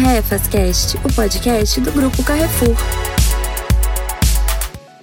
Carrefas o podcast do Grupo Carrefour.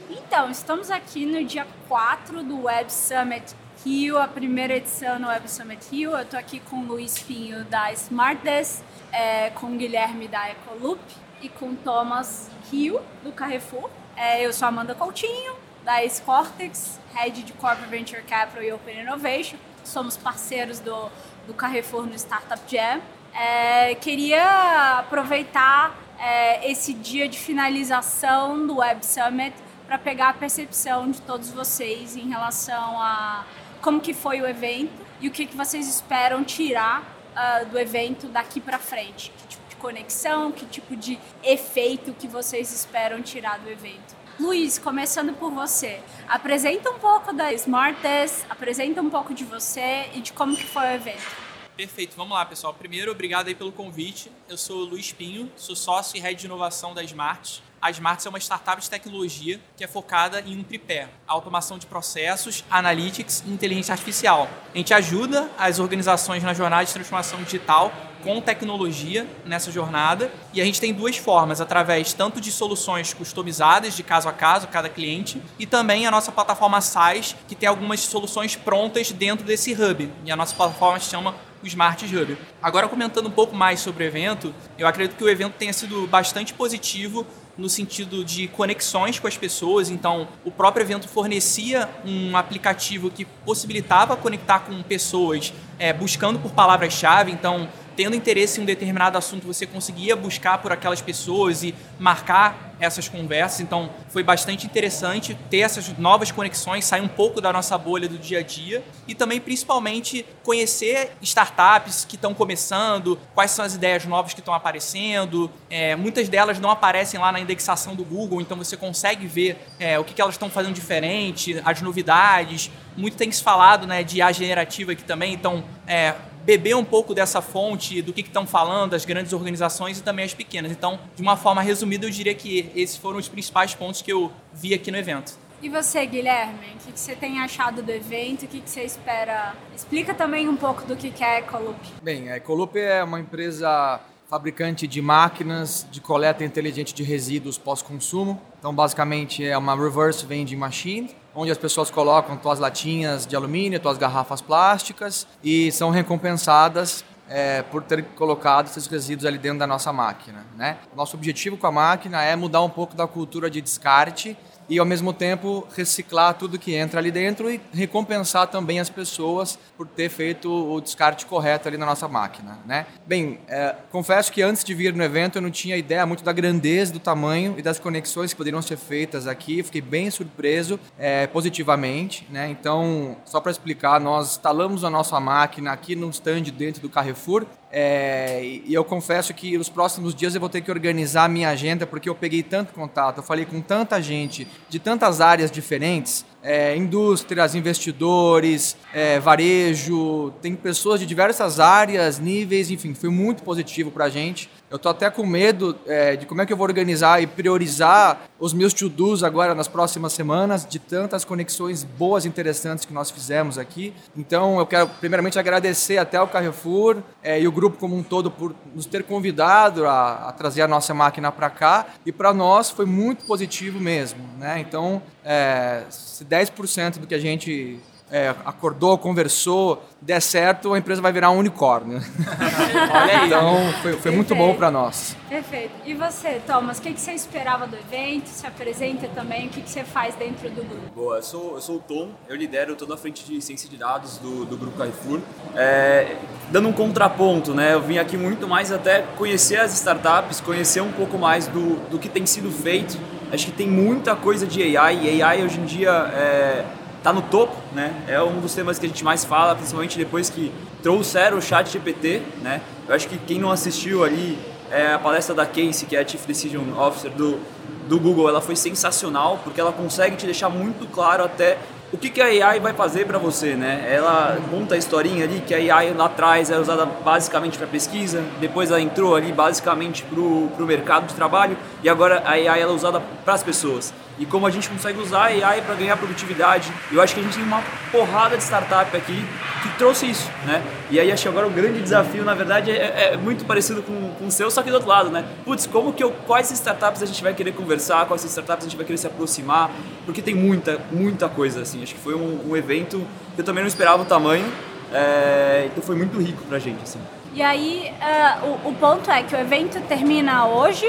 Então, estamos aqui no dia 4 do Web Summit Rio, a primeira edição no Web Summit Rio. Eu estou aqui com o Luiz Pinho da SmartDesk, é, com o Guilherme da Ecoloop e com Thomas Rio, do Carrefour. É, eu sou Amanda Coutinho, da Cortex, Head de Corporate Venture Capital e Open Innovation. Somos parceiros do, do Carrefour no Startup Jam. É, queria aproveitar é, esse dia de finalização do Web Summit para pegar a percepção de todos vocês em relação a como que foi o evento e o que, que vocês esperam tirar uh, do evento daqui para frente. Que tipo de conexão, que tipo de efeito que vocês esperam tirar do evento. Luiz, começando por você, apresenta um pouco da Smartest, apresenta um pouco de você e de como que foi o evento. Perfeito, vamos lá pessoal. Primeiro, obrigado aí pelo convite. Eu sou o Luiz Pinho, sou sócio e head de inovação da Smart. A Smart é uma startup de tecnologia que é focada em um tripé: automação de processos, analytics e inteligência artificial. A gente ajuda as organizações na jornada de transformação digital com tecnologia nessa jornada e a gente tem duas formas, através tanto de soluções customizadas de caso a caso, cada cliente, e também a nossa plataforma SaaS, que tem algumas soluções prontas dentro desse hub. E a nossa plataforma se chama o Smart Hub. Agora comentando um pouco mais sobre o evento, eu acredito que o evento tenha sido bastante positivo no sentido de conexões com as pessoas. Então, o próprio evento fornecia um aplicativo que possibilitava conectar com pessoas é, buscando por palavras-chave. Então, tendo interesse em um determinado assunto, você conseguia buscar por aquelas pessoas e marcar essas conversas. Então, foi bastante interessante ter essas novas conexões, sair um pouco da nossa bolha do dia a dia e também, principalmente, conhecer startups que estão começando, quais são as ideias novas que estão aparecendo. É, muitas delas não aparecem lá na indexação do Google, então você consegue ver é, o que, que elas estão fazendo diferente, as novidades. Muito tem se falado né, de IA generativa aqui também, então é, beber um pouco dessa fonte do que estão falando as grandes organizações e também as pequenas. Então, de uma forma resumida, eu diria que esses foram os principais pontos que eu vi aqui no evento. E você, Guilherme, o que, você tem achado do evento? O que, você espera? Explica também um pouco do que é a Ecoloop. Bem, a Ecoloop é uma empresa fabricante de máquinas de coleta inteligente de resíduos pós-consumo. Então, basicamente, é uma reverse vending machine onde as pessoas colocam suas latinhas de alumínio, suas garrafas plásticas e são recompensadas é, por ter colocado esses resíduos ali dentro da nossa máquina. Né? Nosso objetivo com a máquina é mudar um pouco da cultura de descarte e ao mesmo tempo reciclar tudo que entra ali dentro e recompensar também as pessoas por ter feito o descarte correto ali na nossa máquina, né? Bem, é, confesso que antes de vir no evento eu não tinha ideia muito da grandeza, do tamanho e das conexões que poderiam ser feitas aqui. Fiquei bem surpreso é, positivamente, né? Então, só para explicar, nós instalamos a nossa máquina aqui no stand dentro do Carrefour é, e eu confesso que nos próximos dias eu vou ter que organizar a minha agenda porque eu peguei tanto contato, eu falei com tanta gente de tantas áreas diferentes é, indústrias, investidores, é, varejo, tem pessoas de diversas áreas, níveis, enfim, foi muito positivo para a gente. Eu estou até com medo é, de como é que eu vou organizar e priorizar os meus to-dos agora nas próximas semanas, de tantas conexões boas e interessantes que nós fizemos aqui. Então, eu quero primeiramente agradecer até o Carrefour é, e o grupo como um todo por nos ter convidado a, a trazer a nossa máquina para cá. E para nós foi muito positivo mesmo. Né? Então, é, se 10% do que a gente é, acordou, conversou, der certo, a empresa vai virar um unicórnio. Olha aí. Então, foi, foi muito bom para nós. Perfeito. E você, Thomas, o que, que você esperava do evento? Se apresenta também, o que, que você faz dentro do grupo? Boa, eu sou, eu sou o Tom, eu lidero toda a frente de ciência de dados do, do Grupo Carrefour. É, dando um contraponto, né, eu vim aqui muito mais até conhecer as startups, conhecer um pouco mais do, do que tem sido feito. Acho que tem muita coisa de AI, e AI hoje em dia... É, está no topo, né? É um dos temas que a gente mais fala, principalmente depois que trouxeram o chat GPT, né? Eu acho que quem não assistiu ali é a palestra da Casey, que é a Chief Decision Officer do, do Google, ela foi sensacional, porque ela consegue te deixar muito claro até o que, que a AI vai fazer para você, né? Ela conta a historinha ali que a AI lá atrás era usada basicamente para pesquisa, depois ela entrou ali basicamente para o mercado de trabalho e agora a AI ela é usada para as pessoas e como a gente consegue usar a AI para ganhar produtividade. Eu acho que a gente tem uma porrada de startup aqui que trouxe isso, né? E aí acho que agora o grande desafio, na verdade, é, é muito parecido com, com o seu, só que do outro lado, né? Putz, como que eu, quais startups a gente vai querer conversar, quais startups a gente vai querer se aproximar, porque tem muita, muita coisa, assim. Acho que foi um, um evento que eu também não esperava o tamanho, é, então foi muito rico pra gente, assim. E aí, uh, o, o ponto é que o evento termina hoje,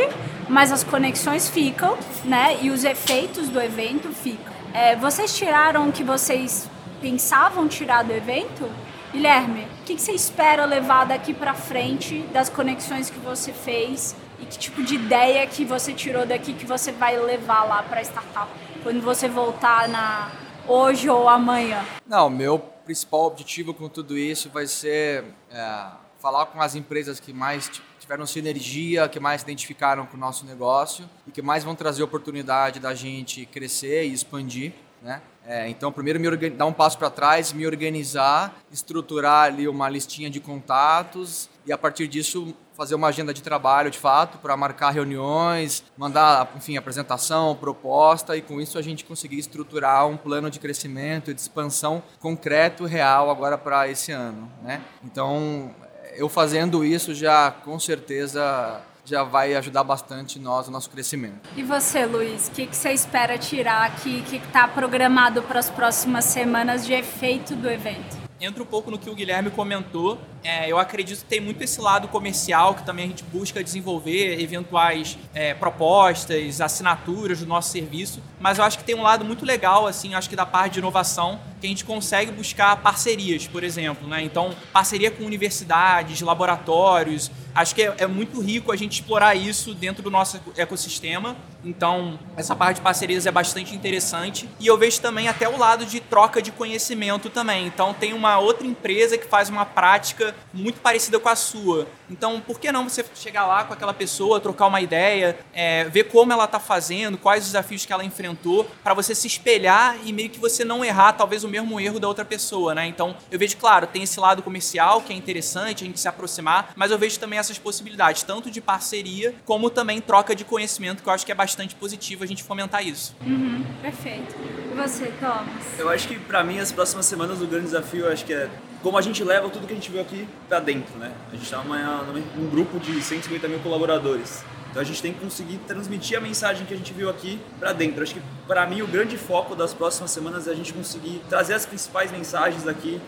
mas as conexões ficam, né? E os efeitos do evento ficam. É, vocês tiraram o que vocês pensavam tirar do evento? Guilherme, o que, que você espera levar daqui para frente das conexões que você fez e que tipo de ideia que você tirou daqui que você vai levar lá para startup quando você voltar na hoje ou amanhã? Não, meu principal objetivo com tudo isso vai ser é, falar com as empresas que mais tiveram sinergia, que mais se identificaram com o nosso negócio e que mais vão trazer oportunidade da gente crescer e expandir. Né? É, então, primeiro me dar um passo para trás, me organizar, estruturar ali uma listinha de contatos e a partir disso fazer uma agenda de trabalho de fato para marcar reuniões, mandar, enfim, apresentação, proposta e com isso a gente conseguir estruturar um plano de crescimento e de expansão concreto, real agora para esse ano, né? Então, eu fazendo isso já com certeza já vai ajudar bastante nós, o nosso crescimento. E você, Luiz, o que, que, você espera tirar aqui, o que está programado para as próximas semanas de efeito do evento? entra um pouco no que o Guilherme comentou. É, eu acredito que tem muito esse lado comercial que também a gente busca desenvolver eventuais é, propostas, assinaturas do nosso serviço. Mas eu acho que tem um lado muito legal, assim, acho que da parte de inovação, que a gente consegue buscar parcerias, por exemplo. Né? Então, parceria com universidades, laboratórios. Acho que é, é muito rico a gente explorar isso dentro do nosso ecossistema. Então, essa parte de parcerias é bastante interessante. E eu vejo também até o lado de troca de conhecimento também. Então, tem uma outra empresa que faz uma prática muito parecida com a sua. Então, por que não você chegar lá com aquela pessoa, trocar uma ideia, é, ver como ela está fazendo, quais os desafios que ela enfrentou, para você se espelhar e meio que você não errar talvez o mesmo erro da outra pessoa, né? Então, eu vejo, claro, tem esse lado comercial que é interessante a gente se aproximar, mas eu vejo também essas possibilidades, tanto de parceria como também troca de conhecimento, que eu acho que é bastante positivo a gente fomentar isso. Uhum, perfeito. E você, Thomas? Eu acho que para mim as próximas semanas o grande desafio eu acho que é como a gente leva tudo que a gente viu aqui para dentro, né? A gente está num grupo de 150 mil colaboradores. Então a gente tem que conseguir transmitir a mensagem que a gente viu aqui para dentro. Acho que para mim o grande foco das próximas semanas é a gente conseguir trazer as principais mensagens daqui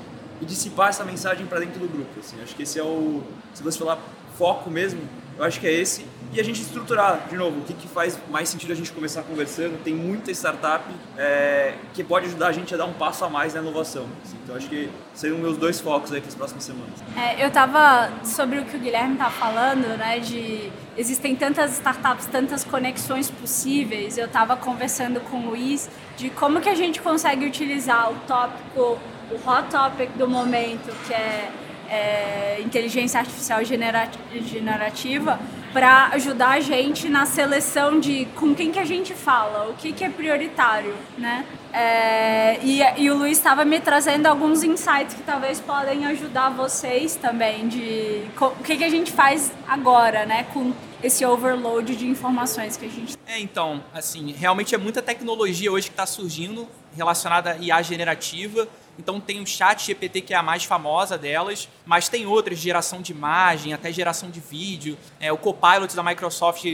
e dissipar essa mensagem para dentro do grupo. Assim. Acho que esse é o, se você falar foco mesmo, eu acho que é esse. E a gente estruturar, de novo, o que, que faz mais sentido a gente começar conversando. Tem muita startup é, que pode ajudar a gente a dar um passo a mais na inovação. Assim. Então acho que seriam meus dois focos aí para as próximas semanas. É, eu estava sobre o que o Guilherme está falando, né? De existem tantas startups, tantas conexões possíveis. Eu estava conversando com o Luiz de como que a gente consegue utilizar o tópico, o hot topic do momento, que é é, inteligência artificial generativa para ajudar a gente na seleção de com quem que a gente fala, o que, que é prioritário, né? É, e, e, o Luiz estava me trazendo alguns insights que talvez podem ajudar vocês também de o que, que a gente faz agora, né? Com esse overload de informações que a gente É, então, assim, realmente é muita tecnologia hoje que está surgindo relacionada à IA generativa então tem o Chat GPT que é a mais famosa delas, mas tem outras, geração de imagem, até geração de vídeo. É, o Copilot da Microsoft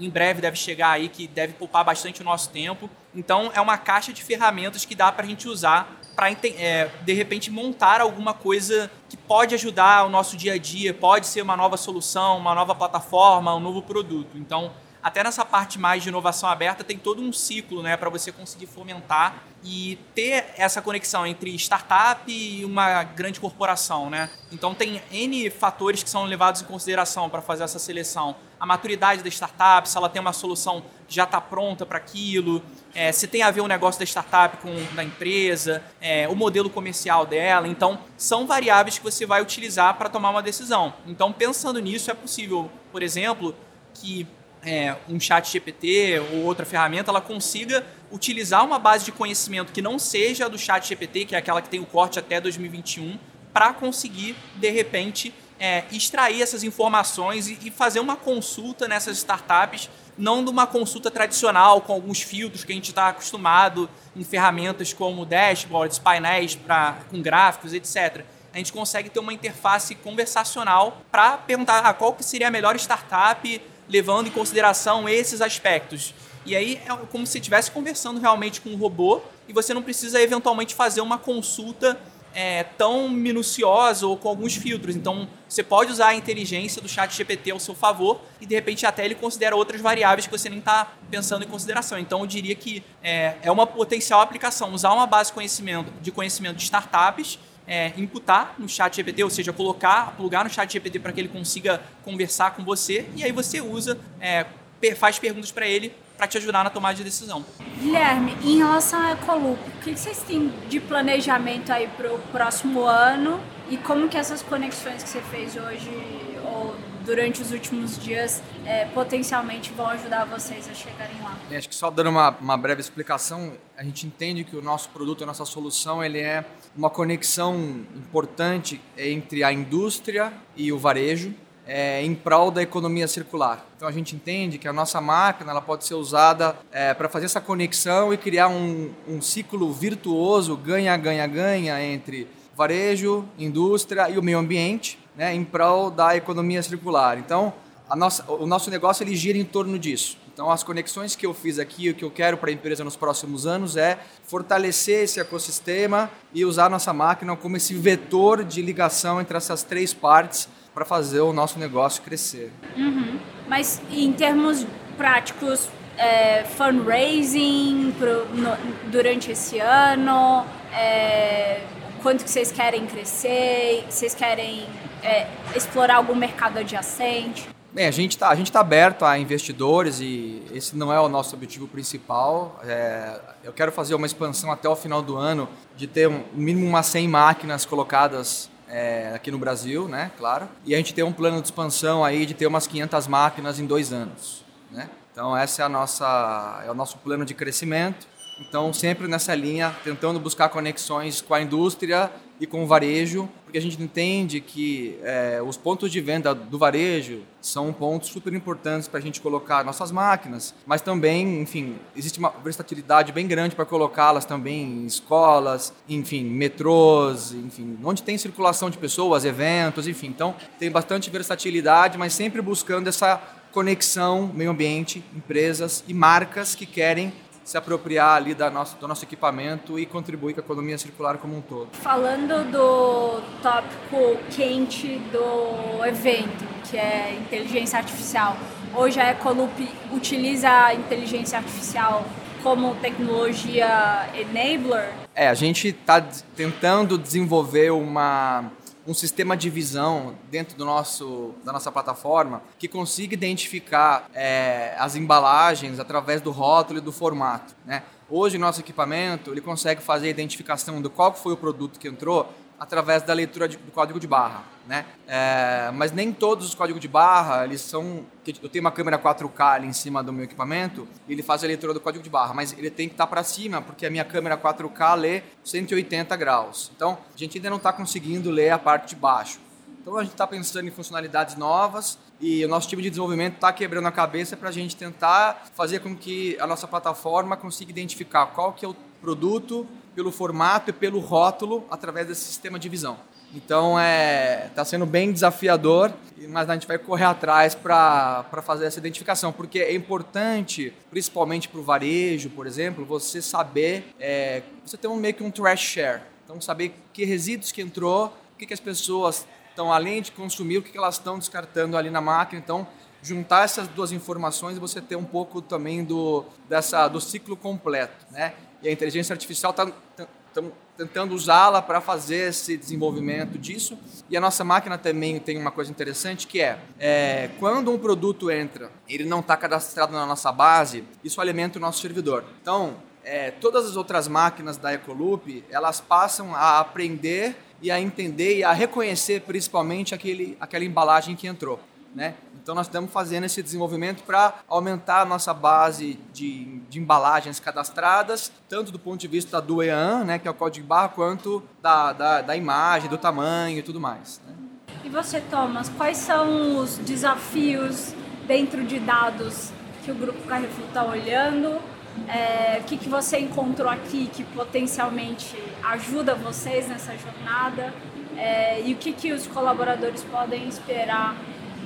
em breve deve chegar aí, que deve poupar bastante o nosso tempo. Então é uma caixa de ferramentas que dá para a gente usar para é, de repente montar alguma coisa que pode ajudar o nosso dia a dia, pode ser uma nova solução, uma nova plataforma, um novo produto. Então até nessa parte mais de inovação aberta, tem todo um ciclo né, para você conseguir fomentar e ter essa conexão entre startup e uma grande corporação. Né? Então, tem N fatores que são levados em consideração para fazer essa seleção. A maturidade da startup, se ela tem uma solução que já está pronta para aquilo, é, se tem a ver o negócio da startup com da empresa, é, o modelo comercial dela. Então, são variáveis que você vai utilizar para tomar uma decisão. Então, pensando nisso, é possível, por exemplo, que é, um chat GPT ou outra ferramenta, ela consiga utilizar uma base de conhecimento que não seja do chat GPT, que é aquela que tem o corte até 2021, para conseguir, de repente, é, extrair essas informações e, e, fazer uma consulta nessas startups, não de uma consulta tradicional com alguns filtros que a gente está acostumado em ferramentas como dashboards, painéis pra, com gráficos, etc. A gente consegue ter uma interface conversacional para perguntar ah, qual que seria a melhor startup levando em consideração esses aspectos. E aí é como se estivesse conversando realmente com um robô e você não precisa eventualmente fazer uma consulta é, tão minuciosa ou com alguns filtros. Então, você pode usar a inteligência do chat GPT ao seu favor e, de repente, até ele considera outras variáveis que você nem está pensando em consideração. Então, eu diria que é, é uma potencial aplicação. Usar uma base de conhecimento de, conhecimento de startups, é, imputar no chat GPT, ou seja, colocar, plugar no chat GPT para que ele consiga conversar com você e aí você usa, é, faz perguntas para ele para te ajudar na tomada de decisão. Guilherme, em relação à Ecolup, o que vocês têm de planejamento aí para o próximo ano e como que essas conexões que você fez hoje ou durante os últimos dias é, potencialmente vão ajudar vocês a chegarem lá? É, acho que só dando uma, uma breve explicação, a gente entende que o nosso produto, a nossa solução, ele é uma conexão importante entre a indústria e o varejo é, em prol da economia circular. Então a gente entende que a nossa máquina ela pode ser usada é, para fazer essa conexão e criar um, um ciclo virtuoso, ganha, ganha, ganha entre varejo, indústria e o meio ambiente, né, em prol da economia circular. Então nossa, o nosso negócio ele gira em torno disso. Então, as conexões que eu fiz aqui, o que eu quero para a empresa nos próximos anos é fortalecer esse ecossistema e usar nossa máquina como esse vetor de ligação entre essas três partes para fazer o nosso negócio crescer. Uhum. Mas em termos práticos, é, fundraising pro, no, durante esse ano, é, quanto que vocês querem crescer, vocês querem é, explorar algum mercado adjacente? Bem, a gente está tá aberto a investidores e esse não é o nosso objetivo principal. É, eu quero fazer uma expansão até o final do ano de ter um, mínimo umas 100 máquinas colocadas é, aqui no Brasil, né, claro. E a gente tem um plano de expansão aí de ter umas 500 máquinas em dois anos, né. Então essa é a nossa é o nosso plano de crescimento. Então sempre nessa linha, tentando buscar conexões com a indústria e com o varejo, porque a gente entende que é, os pontos de venda do varejo são pontos super importantes para a gente colocar nossas máquinas, mas também, enfim, existe uma versatilidade bem grande para colocá-las também em escolas, enfim, metrôs, enfim, onde tem circulação de pessoas, eventos, enfim. Então tem bastante versatilidade, mas sempre buscando essa conexão meio ambiente, empresas e marcas que querem se apropriar ali da nossa, do nosso equipamento e contribuir com a economia circular como um todo. Falando do tópico quente do evento, que é inteligência artificial, hoje a Ecolup utiliza a inteligência artificial como tecnologia enabler? É, a gente está tentando desenvolver uma um sistema de visão dentro do nosso, da nossa plataforma que consiga identificar é, as embalagens através do rótulo e do formato. Né? Hoje, nosso equipamento ele consegue fazer a identificação do qual foi o produto que entrou através da leitura de, do código de barra, né? É, mas nem todos os códigos de barra, eles são... Eu tenho uma câmera 4K ali em cima do meu equipamento, e ele faz a leitura do código de barra, mas ele tem que estar para cima, porque a minha câmera 4K lê 180 graus. Então, a gente ainda não está conseguindo ler a parte de baixo. Então, a gente está pensando em funcionalidades novas, e o nosso time de desenvolvimento está quebrando a cabeça para a gente tentar fazer com que a nossa plataforma consiga identificar qual que é o produto pelo formato e pelo rótulo através desse sistema de visão. Então é está sendo bem desafiador, mas a gente vai correr atrás para fazer essa identificação, porque é importante, principalmente para o varejo, por exemplo, você saber, é, você tem um, meio que um trash share, então saber que resíduos que entrou, o que, que as pessoas estão além de consumir, o que, que elas estão descartando ali na máquina, então juntar essas duas informações e você ter um pouco também do dessa do ciclo completo, né? E a inteligência artificial está tentando usá-la para fazer esse desenvolvimento disso. E a nossa máquina também tem uma coisa interessante que é, é quando um produto entra, ele não está cadastrado na nossa base, isso alimenta o nosso servidor. Então, é, todas as outras máquinas da Ecoloop, elas passam a aprender e a entender e a reconhecer principalmente aquele, aquela embalagem que entrou. Né? Então nós estamos fazendo esse desenvolvimento para aumentar a nossa base de, de, embalagens cadastradas, tanto do ponto de vista do EAN, né, que é o código de barra, quanto da, da, da imagem, do tamanho e tudo mais. Né? E você, Thomas, quais são os desafios dentro de dados que o Grupo Carrefour está olhando? É, o que, que você encontrou aqui que potencialmente ajuda vocês nessa jornada? É, e o que, que os colaboradores podem esperar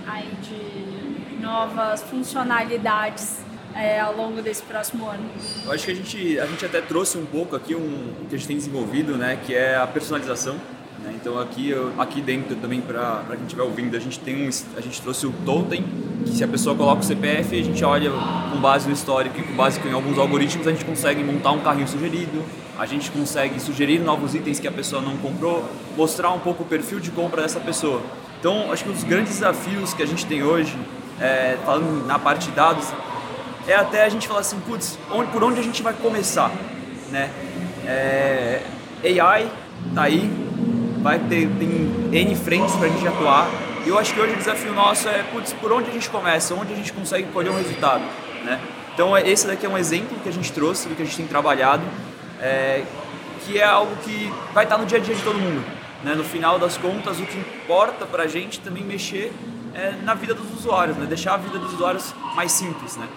aí de novas funcionalidades é, ao longo desse próximo ano? Eu acho que a gente, a gente até trouxe um pouco aqui um, que a gente tem desenvolvido, né, que é a personalização. Né? Então aqui, aqui dentro também para quem estiver ouvindo, a gente tem um, a gente trouxe o totem, que se a pessoa coloca o CPF, a gente olha com base no histórico e com base em alguns algoritmos, a gente consegue montar um carrinho sugerido, a gente consegue sugerir novos itens que a pessoa não comprou, mostrar um pouco o perfil de compra dessa pessoa. Então, acho que um dos grandes desafios que a gente tem hoje, é, falando na parte de dados, é até a gente falar assim, putz, onde, por onde a gente vai começar? Né? É, AI tá aí, vai ter tem N frentes para a gente atuar. E eu acho que hoje o desafio nosso é, putz, por onde a gente começa? Onde a gente consegue colher um resultado? Né? Então, esse daqui é um exemplo que a gente trouxe, do que a gente tem trabalhado é, que é algo que vai estar no dia a dia de todo mundo. Né? No final das contas, o que importa para a gente também mexer é na vida dos usuários, né? deixar a vida dos usuários mais simples. Né?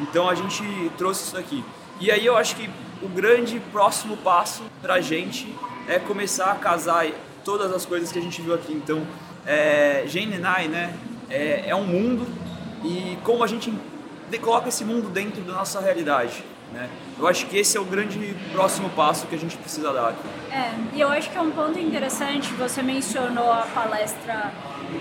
Então a gente trouxe isso aqui. E aí eu acho que o grande próximo passo para a gente é começar a casar todas as coisas que a gente viu aqui. Então, é, né, é, é um mundo e como a gente coloca esse mundo dentro da nossa realidade. Né? Eu acho que esse é o grande próximo passo que a gente precisa dar aqui. É, e eu acho que é um ponto interessante, você mencionou a palestra,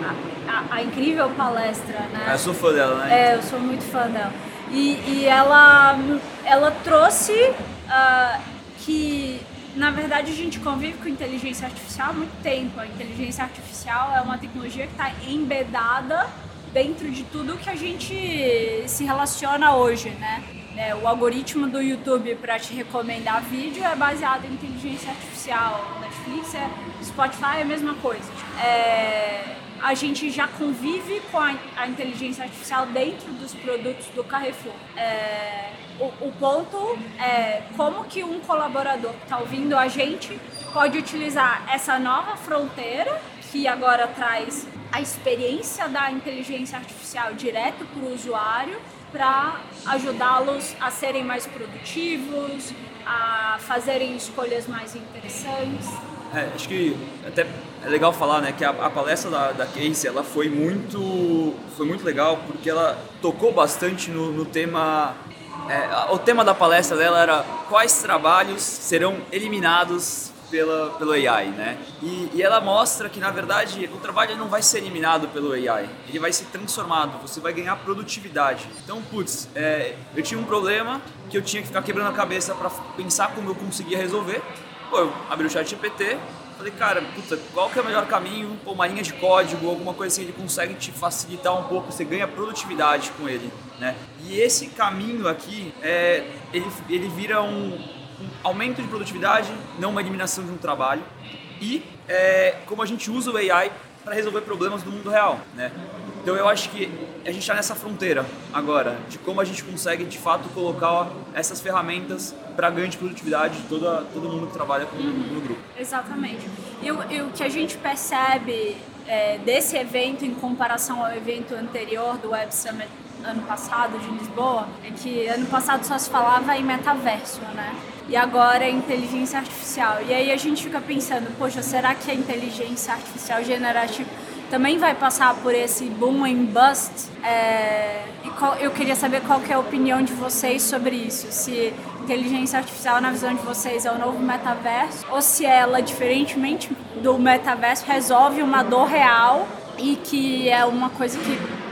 a, a, a incrível palestra, né? É, eu sou fã dela, né? É, eu sou muito fã dela. E, e ela, ela trouxe uh, que, na verdade, a gente convive com inteligência artificial há muito tempo. A inteligência artificial é uma tecnologia que está embedada dentro de tudo que a gente se relaciona hoje, né? É, o algoritmo do YouTube para te recomendar vídeo é baseado em inteligência artificial. Netflix, é, Spotify é a mesma coisa. É, a gente já convive com a, a, inteligência artificial dentro dos produtos do Carrefour. É, o, o, ponto é como que um colaborador que está ouvindo a gente pode utilizar essa nova fronteira que agora traz a experiência da inteligência artificial direto para o usuário para ajudá-los a serem mais produtivos, a fazerem escolhas mais interessantes. É, acho que até é legal falar, né, que a, a palestra da, da Casey, ela foi muito, foi muito legal porque ela tocou bastante no, no tema é, o tema da palestra dela era quais trabalhos serão eliminados pela, pelo AI, né? E, e, ela mostra que, na verdade, o trabalho não vai ser eliminado pelo AI, ele vai ser transformado, você vai ganhar produtividade. Então, putz, é, eu tinha um problema que eu tinha que ficar quebrando a cabeça para pensar como eu conseguia resolver. Pô, eu abri o chat GPT, falei, cara, puta, qual que é o melhor caminho? Pô, uma linha de código, alguma coisa assim, ele consegue te facilitar um pouco, você ganha produtividade com ele, né? E esse caminho aqui, é, ele, ele vira um, aumento de produtividade, não uma eliminação de um trabalho, e é, como a gente usa o AI para resolver problemas do mundo real, né? Então eu acho que a gente está nessa fronteira agora de como a gente consegue de fato colocar essas ferramentas para ganho de produtividade de toda, todo mundo que trabalha com, uhum. no grupo. Exatamente. E, e, o que a gente percebe é, desse evento em comparação ao evento anterior do Web Summit ano passado de Lisboa é que ano passado só se falava em metaverso, né? E agora é inteligência artificial. E aí a gente fica pensando, poxa, será que a inteligência artificial generativa também vai passar por esse boom and bust? É, e qual, eu queria saber qual que é a opinião de vocês sobre isso. Se inteligência artificial, na visão de vocês, é o novo metaverso, ou se ela, diferentemente do metaverso, resolve uma dor real e que é uma coisa que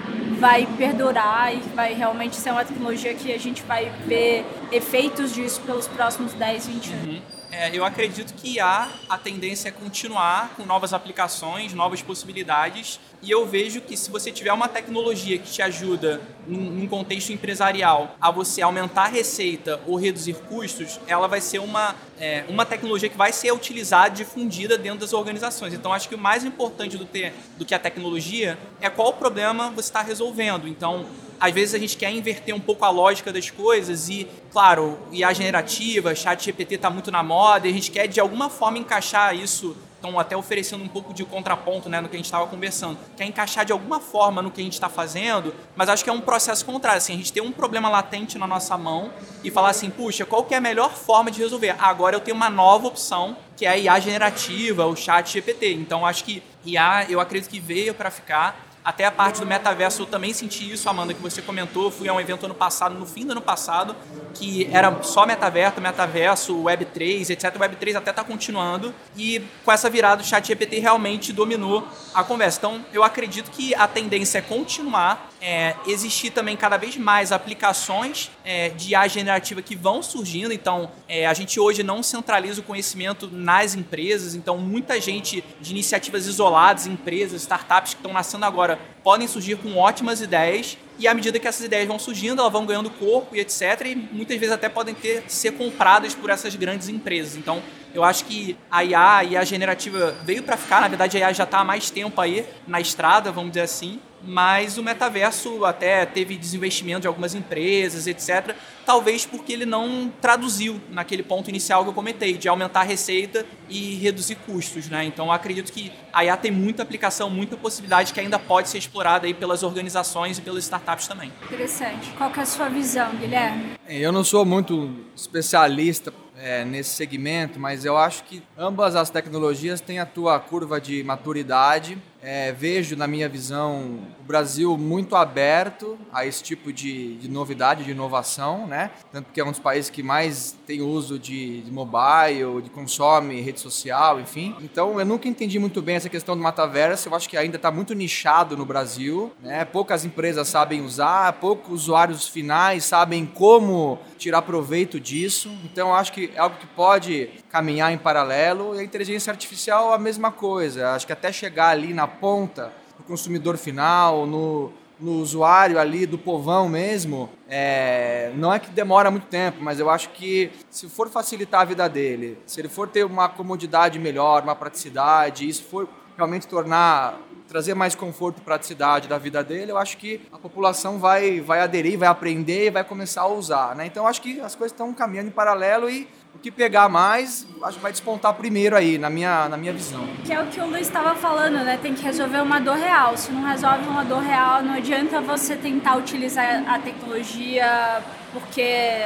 vai perdurar e vai realmente ser uma tecnologia que a gente vai ver efeitos disso pelos próximos 10, 20 anos. Uhum. É, eu acredito que há a tendência é continuar com novas aplicações, novas possibilidades. E eu vejo que se você tiver uma tecnologia que te ajuda, num contexto empresarial, a você aumentar a receita ou reduzir custos, ela vai ser uma, é, uma tecnologia que vai ser utilizada, difundida dentro das organizações. Então, acho que o mais importante do, ter, do que a tecnologia é qual problema você está resolvendo. Então, às vezes a gente quer inverter um pouco a lógica das coisas e, claro, IA generativa, chat GPT está muito na moda e a gente quer de alguma forma encaixar isso estão até oferecendo um pouco de contraponto né, no que a gente estava conversando. Quer encaixar de alguma forma no que a gente está fazendo, mas acho que é um processo contrário. Assim, a gente tem um problema latente na nossa mão e falar assim, puxa, qual que é a melhor forma de resolver? Agora eu tenho uma nova opção, que é a IA generativa, o chat GPT. Então, acho que IA, eu acredito que veio para ficar até a parte do metaverso, eu também senti isso, Amanda, que você comentou. Fui a um evento ano passado, no fim do ano passado, que era só metaverso, metaverso, Web3, etc. O Web3 até está continuando. E com essa virada, o chat GPT realmente dominou a conversa. Então, eu acredito que a tendência é continuar, é, existir também cada vez mais aplicações é, de IA generativa que vão surgindo. Então, é, a gente hoje não centraliza o conhecimento nas empresas. Então, muita gente de iniciativas isoladas, empresas, startups que estão nascendo agora, podem surgir com ótimas ideias e à medida que essas ideias vão surgindo, elas vão ganhando corpo e etc. E muitas vezes até podem ter ser compradas por essas grandes empresas. Então, eu acho que a IA, a IA generativa veio para ficar. Na verdade, a IA já está há mais tempo aí na estrada, vamos dizer assim mas o metaverso até teve desinvestimento de algumas empresas, etc. Talvez porque ele não traduziu naquele ponto inicial que eu comentei, de aumentar a receita e reduzir custos. Né? Então acredito que a IA tem muita aplicação, muita possibilidade que ainda pode ser explorada aí pelas organizações e pelas startups também. Interessante. Qual é a sua visão, Guilherme? Eu não sou muito especialista é, nesse segmento, mas eu acho que ambas as tecnologias têm a tua curva de maturidade é, vejo, na minha visão, o Brasil muito aberto a esse tipo de, de, novidade, de inovação, né? Tanto que é um dos países que mais tem uso de, de mobile, de consome rede social, enfim. Então, eu nunca entendi muito bem essa questão do metaverso. Eu acho que ainda está muito nichado no Brasil, né? Poucas empresas sabem usar, poucos usuários finais sabem como tirar proveito disso. Então, eu acho que é algo que pode caminhar em paralelo. E a inteligência artificial, a mesma coisa. Acho que até chegar ali na ponta, no consumidor final, no, no usuário ali do povão mesmo, é, não é que demora muito tempo, mas eu acho que se for facilitar a vida dele, se ele for ter uma comodidade melhor, uma praticidade, isso for realmente tornar trazer mais conforto e praticidade da vida dele, eu acho que a população vai vai aderir, vai aprender e vai começar a usar, né? Então acho que as coisas estão caminhando em paralelo e o que pegar mais, acho que vai despontar primeiro aí, na minha, na minha visão. Que é o que o Luiz estava falando, né? Tem que resolver uma dor real. Se não resolve uma dor real, não adianta você tentar utilizar a tecnologia porque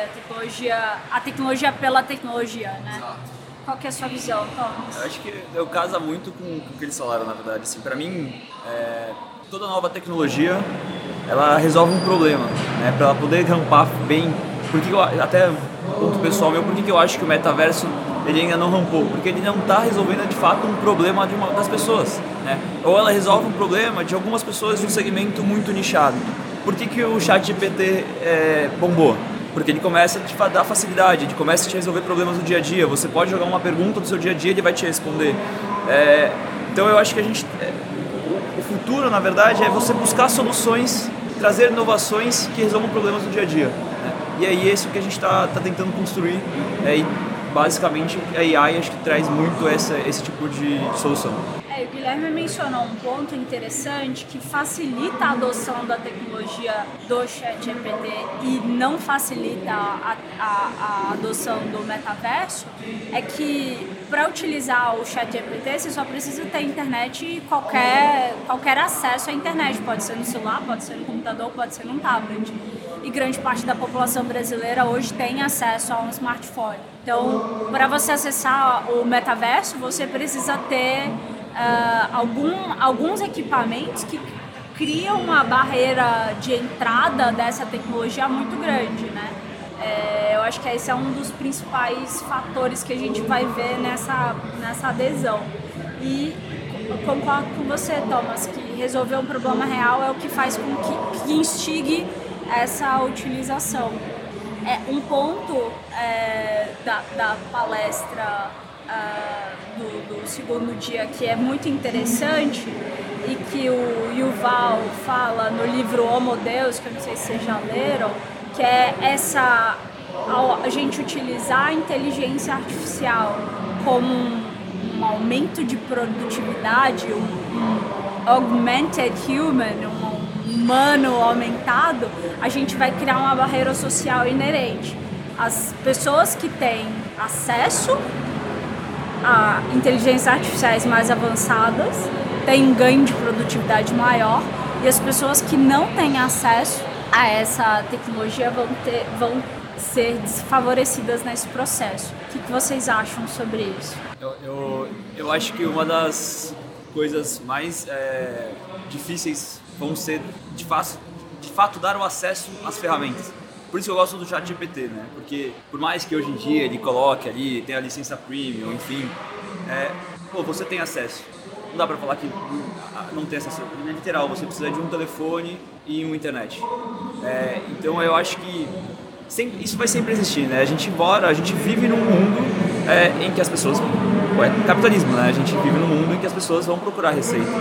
a tecnologia, a tecnologia pela tecnologia, né? Exato. Qual que é a sua visão, Thomas? Eu acho que eu casa muito com, com o que eles falaram, na verdade. Assim, para mim, é, toda nova tecnologia, ela resolve um problema, né? Para ela poder rampar bem. Porque eu, até pessoal meu, por que eu acho que o metaverso ele ainda não rampou? Porque ele não está resolvendo de fato um problema de uma, das pessoas. Né? Ou ela resolve um problema de algumas pessoas de um segmento muito nichado. Por que, que o chat GPT é, bombou? Porque ele começa a te dar facilidade, ele começa a te resolver problemas do dia a dia. Você pode jogar uma pergunta do seu dia a dia, ele vai te responder. É, então eu acho que a gente. É, o futuro, na verdade, é você buscar soluções, trazer inovações que resolvam problemas do dia a dia. E aí é isso que a gente está tá tentando construir. É, e basicamente a AI acho que traz muito essa, esse tipo de solução. É, o Guilherme mencionou um ponto interessante que facilita a adoção da tecnologia do chat GPT e não facilita a, a, a adoção do metaverso, é que para utilizar o chat GPT você só precisa ter internet e qualquer, qualquer acesso à internet. Pode ser no celular, pode ser no computador, pode ser num tablet e grande parte da população brasileira hoje tem acesso a um smartphone. Então, para você acessar o metaverso, você precisa ter uh, algum, alguns equipamentos que criam uma barreira de entrada dessa tecnologia muito grande, né? É, eu acho que esse é um dos principais fatores que a gente vai ver nessa, nessa adesão. E concordo com você, Thomas, que resolver um problema real é o que faz com que, que instigue essa utilização. é, um ponto é, da, da, palestra uh, do, do, segundo dia que é muito interessante e que o Yuval fala no livro Homo Deus, que eu não sei se vocês já leram, que é essa a gente utilizar a inteligência artificial como um, um aumento de produtividade, um, um augmented human, um humano aumentado, a gente vai criar uma barreira social inerente. As pessoas que têm acesso a inteligências artificiais mais avançadas têm um ganho de produtividade maior e as pessoas que não têm acesso a essa tecnologia vão, ter, vão ser desfavorecidas nesse processo. O que, vocês acham sobre isso? Eu, eu, eu, acho que uma das coisas mais é, difíceis vão ser, de fato, de fato, dar o acesso às ferramentas. Por isso que eu gosto do chat GPT, né? Porque por mais que hoje em dia ele coloque ali, tenha a licença premium, enfim, é, pô, você tem acesso. Não dá pra falar que não tem acesso. É literal, você precisa de um telefone e uma internet. É, então eu acho que sempre, isso vai sempre existir, né? A gente embora, a gente vive num mundo é, em que as pessoas, ué, capitalismo, né? A gente vive num mundo em que as pessoas vão procurar receita.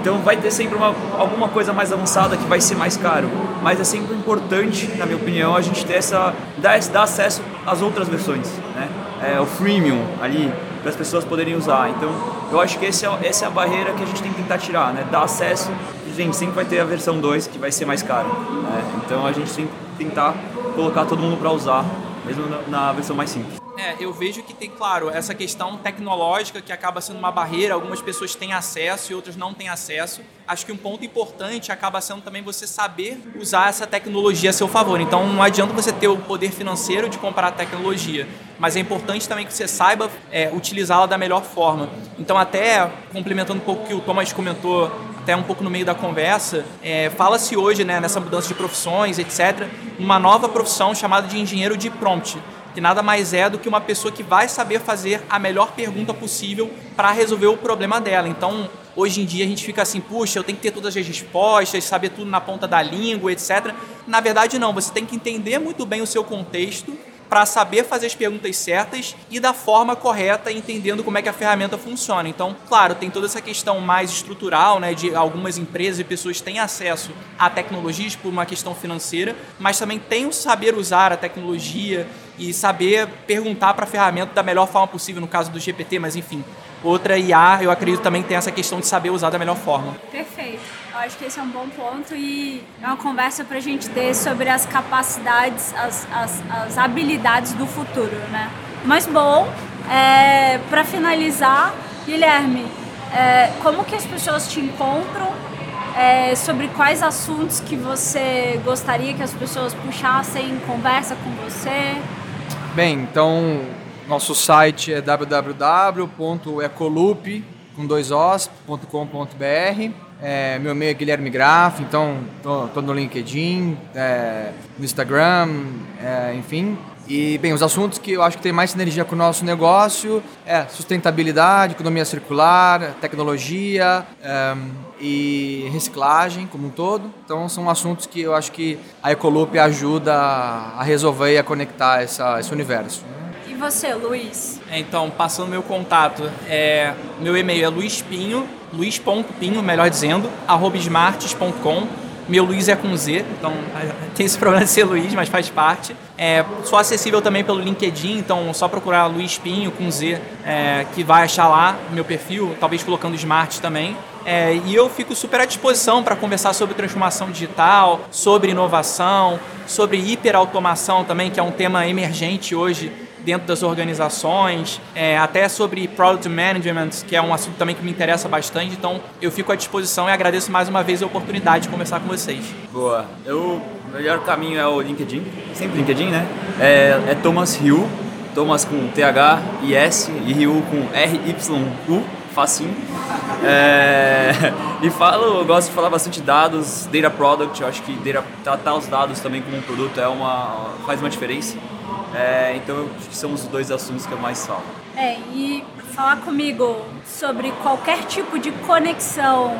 Então vai ter sempre uma, alguma coisa mais avançada que vai ser mais caro, mas é sempre importante, na minha opinião, a gente ter essa dar, dar acesso às outras versões, né? É, o freemium ali para as pessoas poderem usar. Então eu acho que esse é, essa é a barreira que a gente tem que tentar tirar, né? Dar acesso, gente sempre vai ter a versão 2 que vai ser mais cara, né? Então a gente tem que tentar colocar todo mundo para usar, mesmo na, na versão mais simples. É, eu vejo que tem, claro, essa questão tecnológica que acaba sendo uma barreira, algumas pessoas têm acesso e outras não têm acesso. Acho que um ponto importante acaba sendo também você saber usar essa tecnologia a seu favor. Então não adianta você ter o poder financeiro de comprar a tecnologia, mas é importante também que você saiba é, utilizá-la da melhor forma. Então, até complementando um pouco o que o Thomas comentou até um pouco no meio da conversa, é, fala-se hoje, né, nessa mudança de profissões, etc., uma nova profissão chamada de engenheiro de prompt, que nada mais é do que uma pessoa que vai saber fazer a melhor pergunta possível para resolver o problema dela. Então, hoje em dia a gente fica assim, puxa, eu tenho que ter todas as respostas, saber tudo na ponta da língua, etc. Na verdade, não, você tem que entender muito bem o seu contexto para saber fazer as perguntas certas e da forma correta, entendendo como é que a ferramenta funciona. Então, claro, tem toda essa questão mais estrutural, né, de algumas empresas e pessoas têm acesso a tecnologias por uma questão financeira, mas também tem o saber usar a tecnologia e saber perguntar para a ferramenta da melhor forma possível, no caso do GPT, mas enfim, outra IA, eu acredito também tem essa questão de saber usar da melhor forma. Perfeito. Eu acho que esse é um bom ponto e é uma conversa para a gente ter sobre as capacidades, as, as, as habilidades do futuro, né? Mas bom, é, para finalizar, Guilherme, é, como que as pessoas te encontram? É, sobre quais assuntos que você gostaria que as pessoas puxassem conversa com você? Bem, então nosso site é www.ecoloop com dois os.com.br. É, meu e-mail é Guilherme Graf, então estou no LinkedIn, é, no Instagram, é, enfim. E, bem, os assuntos que eu acho que tem mais sinergia com o nosso negócio é sustentabilidade, economia circular, tecnologia é, e reciclagem como um todo. Então, são assuntos que eu acho que a Ecoloop ajuda a resolver e a conectar essa, esse universo você, Luiz? É, então, passando meu contato, é, meu e-mail é luispinho, luiz.pinho, melhor dizendo, arroba smarts.com. Meu Luiz é com Z, então tem esse problema de ser Luiz, mas faz parte. É, sou acessível também pelo LinkedIn, então só procurar Luiz Pinho com Z, é, que vai achar lá meu perfil, talvez colocando Smart também. É, e eu fico super à disposição para conversar sobre transformação digital, sobre inovação, sobre hiperautomação também, que é um tema emergente hoje dentro das organizações, é, até sobre Product Management, que é um assunto também que me interessa bastante. Então, eu fico à disposição e agradeço mais uma vez a oportunidade de conversar com vocês. Boa. Eu, o melhor caminho é o LinkedIn, sempre LinkedIn, né? É, é Thomas Hill, Thomas com TH e S e Hill com R-Y-U, facinho. É, e falo, eu gosto de falar bastante dados, data product, eu acho que data, tratar os dados também como um produto é uma, faz uma diferença. É, então acho que são os dois assuntos que eu mais falo. É, e falar comigo sobre qualquer tipo de conexão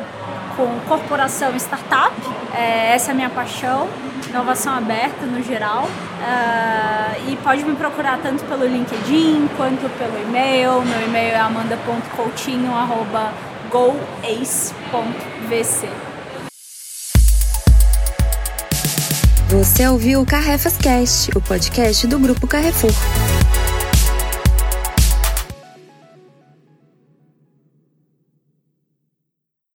com corporação startup, é, essa é a minha paixão. inovação aberta no geral. Uh, e pode me procurar tanto pelo LinkedIn quanto pelo e-mail. Meu e-mail é amanda.coutinho.goace.vc. Você ouviu o Carrefas Cast, o podcast do Grupo Carrefour.